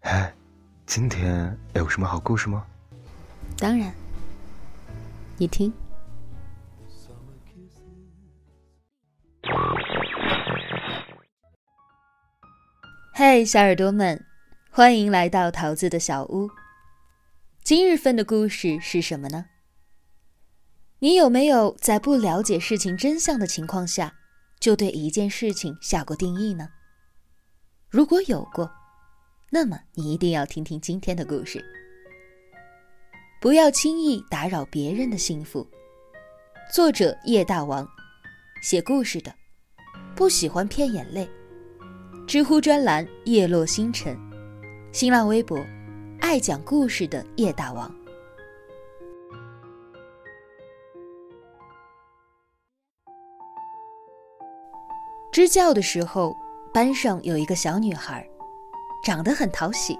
哎今天有什么好故事吗？当然。你听。嘿小耳朵们欢迎来到桃子的小屋。今日份的故事是什么呢？你有没有在不了解事情真相的情况下就对一件事情下过定义呢？如果有过，那么你一定要听听今天的故事。不要轻易打扰别人的幸福。作者叶大王，写故事的，不喜欢骗眼泪。知乎专栏叶落星辰，新浪微博爱讲故事的叶大王。支教的时候，班上有一个小女孩。长得很讨喜，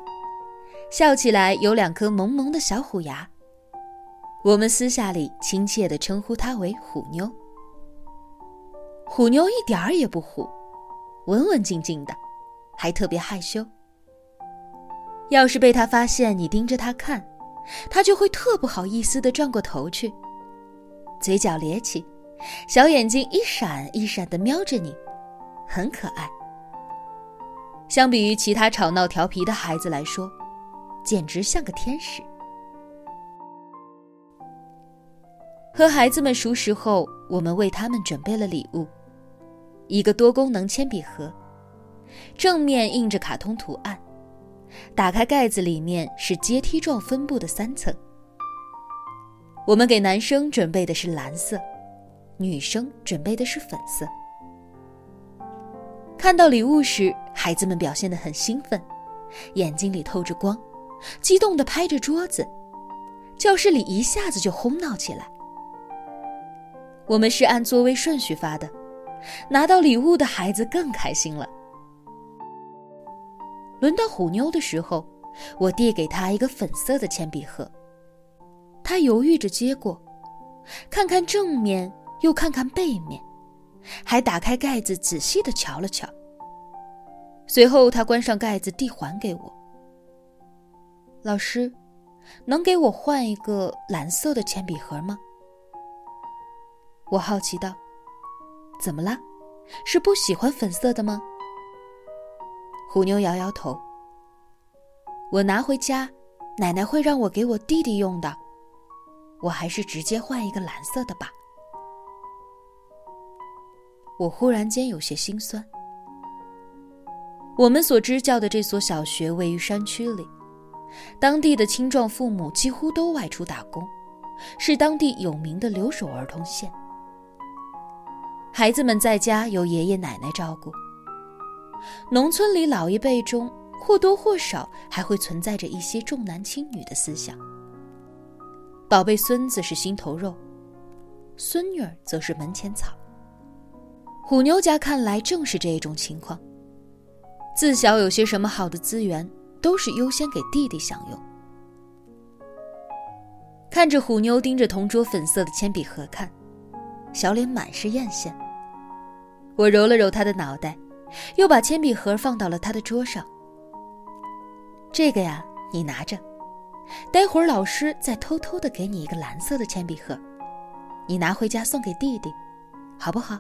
笑起来有两颗萌萌的小虎牙。我们私下里亲切地称呼她为“虎妞”。虎妞一点儿也不虎，文文静静的，还特别害羞。要是被他发现你盯着他看，他就会特不好意思地转过头去，嘴角咧起，小眼睛一闪一闪地瞄着你，很可爱。相比于其他吵闹调皮的孩子来说，简直像个天使。和孩子们熟识后，我们为他们准备了礼物：一个多功能铅笔盒，正面印着卡通图案，打开盖子里面是阶梯状分布的三层。我们给男生准备的是蓝色，女生准备的是粉色。看到礼物时，孩子们表现得很兴奋，眼睛里透着光，激动地拍着桌子，教室里一下子就哄闹起来。我们是按座位顺序发的，拿到礼物的孩子更开心了。轮到虎妞的时候，我递给她一个粉色的铅笔盒，她犹豫着接过，看看正面，又看看背面。还打开盖子，仔细的瞧了瞧。随后，他关上盖子，递还给我。老师，能给我换一个蓝色的铅笔盒吗？我好奇道：“怎么了？是不喜欢粉色的吗？”虎妞摇摇头：“我拿回家，奶奶会让我给我弟弟用的。我还是直接换一个蓝色的吧。”我忽然间有些心酸。我们所支教的这所小学位于山区里，当地的青壮父母几乎都外出打工，是当地有名的留守儿童县。孩子们在家由爷爷奶奶照顾。农村里老一辈中或多或少还会存在着一些重男轻女的思想。宝贝孙子是心头肉，孙女儿则是门前草。虎妞家看来正是这种情况。自小有些什么好的资源，都是优先给弟弟享用。看着虎妞盯着同桌粉色的铅笔盒看，小脸满是艳羡。我揉了揉她的脑袋，又把铅笔盒放到了她的桌上。这个呀，你拿着，待会儿老师再偷偷的给你一个蓝色的铅笔盒，你拿回家送给弟弟，好不好？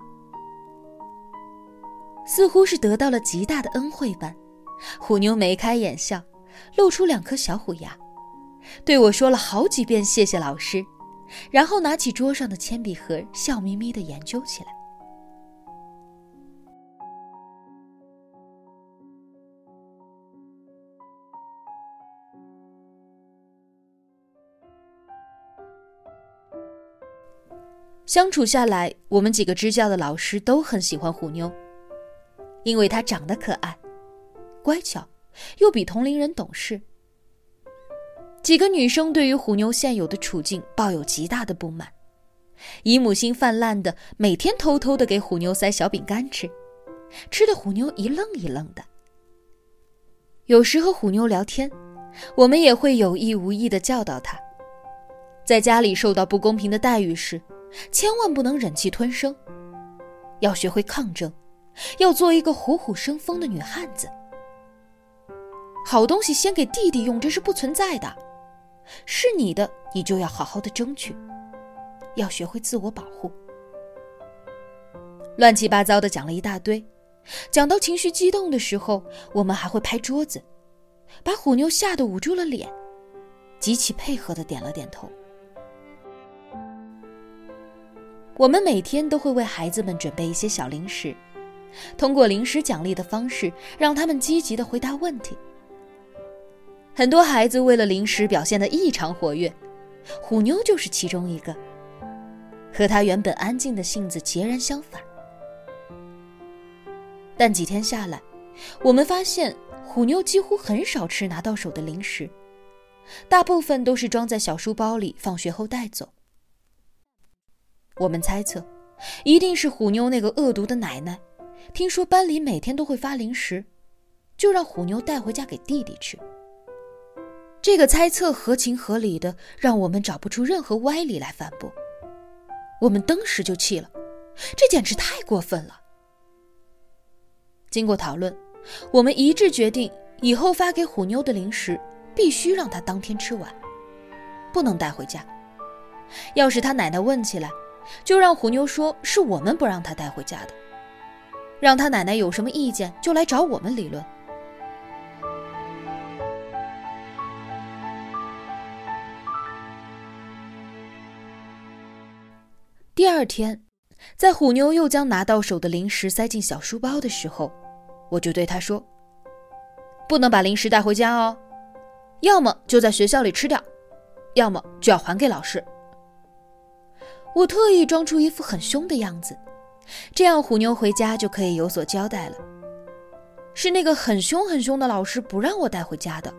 似乎是得到了极大的恩惠般，虎妞眉开眼笑，露出两颗小虎牙，对我说了好几遍“谢谢老师”，然后拿起桌上的铅笔盒，笑眯眯地研究起来。相处下来，我们几个支教的老师都很喜欢虎妞。因为她长得可爱、乖巧，又比同龄人懂事。几个女生对于虎妞现有的处境抱有极大的不满，姨母心泛滥的每天偷偷的给虎妞塞小饼干吃，吃的虎妞一愣一愣的。有时和虎妞聊天，我们也会有意无意的教导她，在家里受到不公平的待遇时，千万不能忍气吞声，要学会抗争。要做一个虎虎生风的女汉子。好东西先给弟弟用，这是不存在的。是你的，你就要好好的争取，要学会自我保护。乱七八糟的讲了一大堆，讲到情绪激动的时候，我们还会拍桌子，把虎妞吓得捂住了脸，极其配合的点了点头。我们每天都会为孩子们准备一些小零食，通过零食奖励的方式，让他们积极的回答问题。很多孩子为了零食表现得异常活跃，虎妞就是其中一个，和他原本安静的性子截然相反。但几天下来，我们发现虎妞几乎很少吃拿到手的零食，大部分都是装在小书包里，放学后带走。我们猜测，一定是虎妞那个恶毒的奶奶，听说班里每天都会发零食，就让虎妞带回家给弟弟吃。这个猜测合情合理的，让我们找不出任何歪理来反驳。我们当时就气了，这简直太过分了。经过讨论，我们一致决定，以后发给虎妞的零食必须让她当天吃完，不能带回家。要是她奶奶问起来，就让虎妞说是我们不让她带回家的，让他奶奶有什么意见就来找我们理论。第二天，在虎妞又将拿到手的零食塞进小书包的时候，我就对他说：“不能把零食带回家哦，要么就在学校里吃掉，要么就要还给老师。”我特意装出一副很凶的样子，这样虎妞回家就可以有所交代了。是那个很凶很凶的老师不让我带回家的。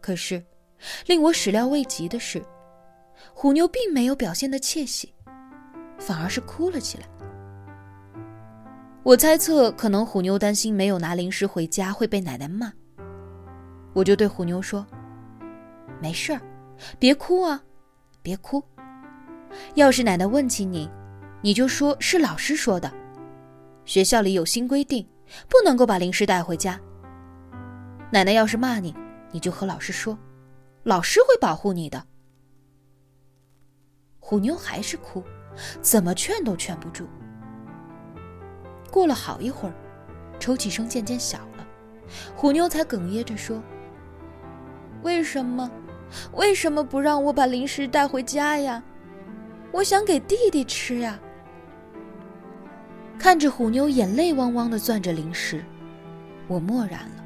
可是，令我始料未及的是，虎妞并没有表现的窃喜，反而是哭了起来。我猜测，可能虎妞担心没有拿零食回家会被奶奶骂，我就对虎妞说：“没事儿，别哭啊。”别哭。要是奶奶问起你，你就说是老师说的。学校里有新规定，不能够把零食带回家。奶奶要是骂你，你就和老师说，老师会保护你的。虎妞还是哭，怎么劝都劝不住。过了好一会儿，抽泣声渐渐小了，虎妞才哽咽着说：“为什么？”为什么不让我把零食带回家呀？我想给弟弟吃呀。看着虎妞眼泪汪汪的攥着零食，我默然了。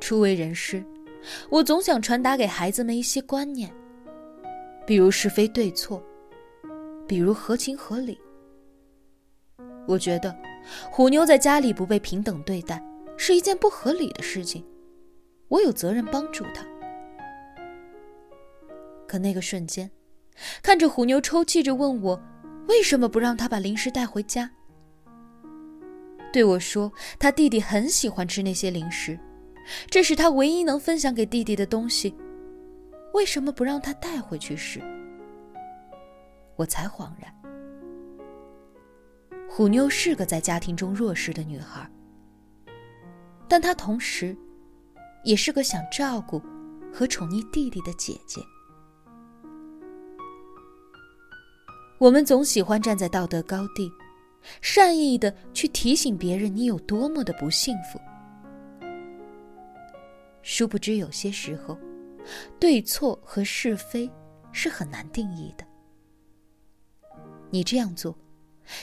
初为人师，我总想传达给孩子们一些观念，比如是非对错，比如合情合理。我觉得虎妞在家里不被平等对待是一件不合理的事情，我有责任帮助她。可那个瞬间，看着虎妞抽泣着问我为什么不让她把零食带回家，对我说他弟弟很喜欢吃那些零食。这是他唯一能分享给弟弟的东西，为什么不让他带回去吃，我才恍然，虎妞是个在家庭中弱势的女孩，但她同时，也是个想照顾和宠溺弟弟的姐姐。我们总喜欢站在道德高地，善意的去提醒别人你有多么的不幸福。殊不知，有些时候，对错和是非是很难定义的。你这样做，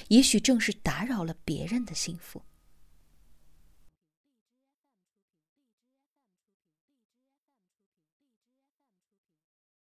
也许正是打扰了别人的幸福。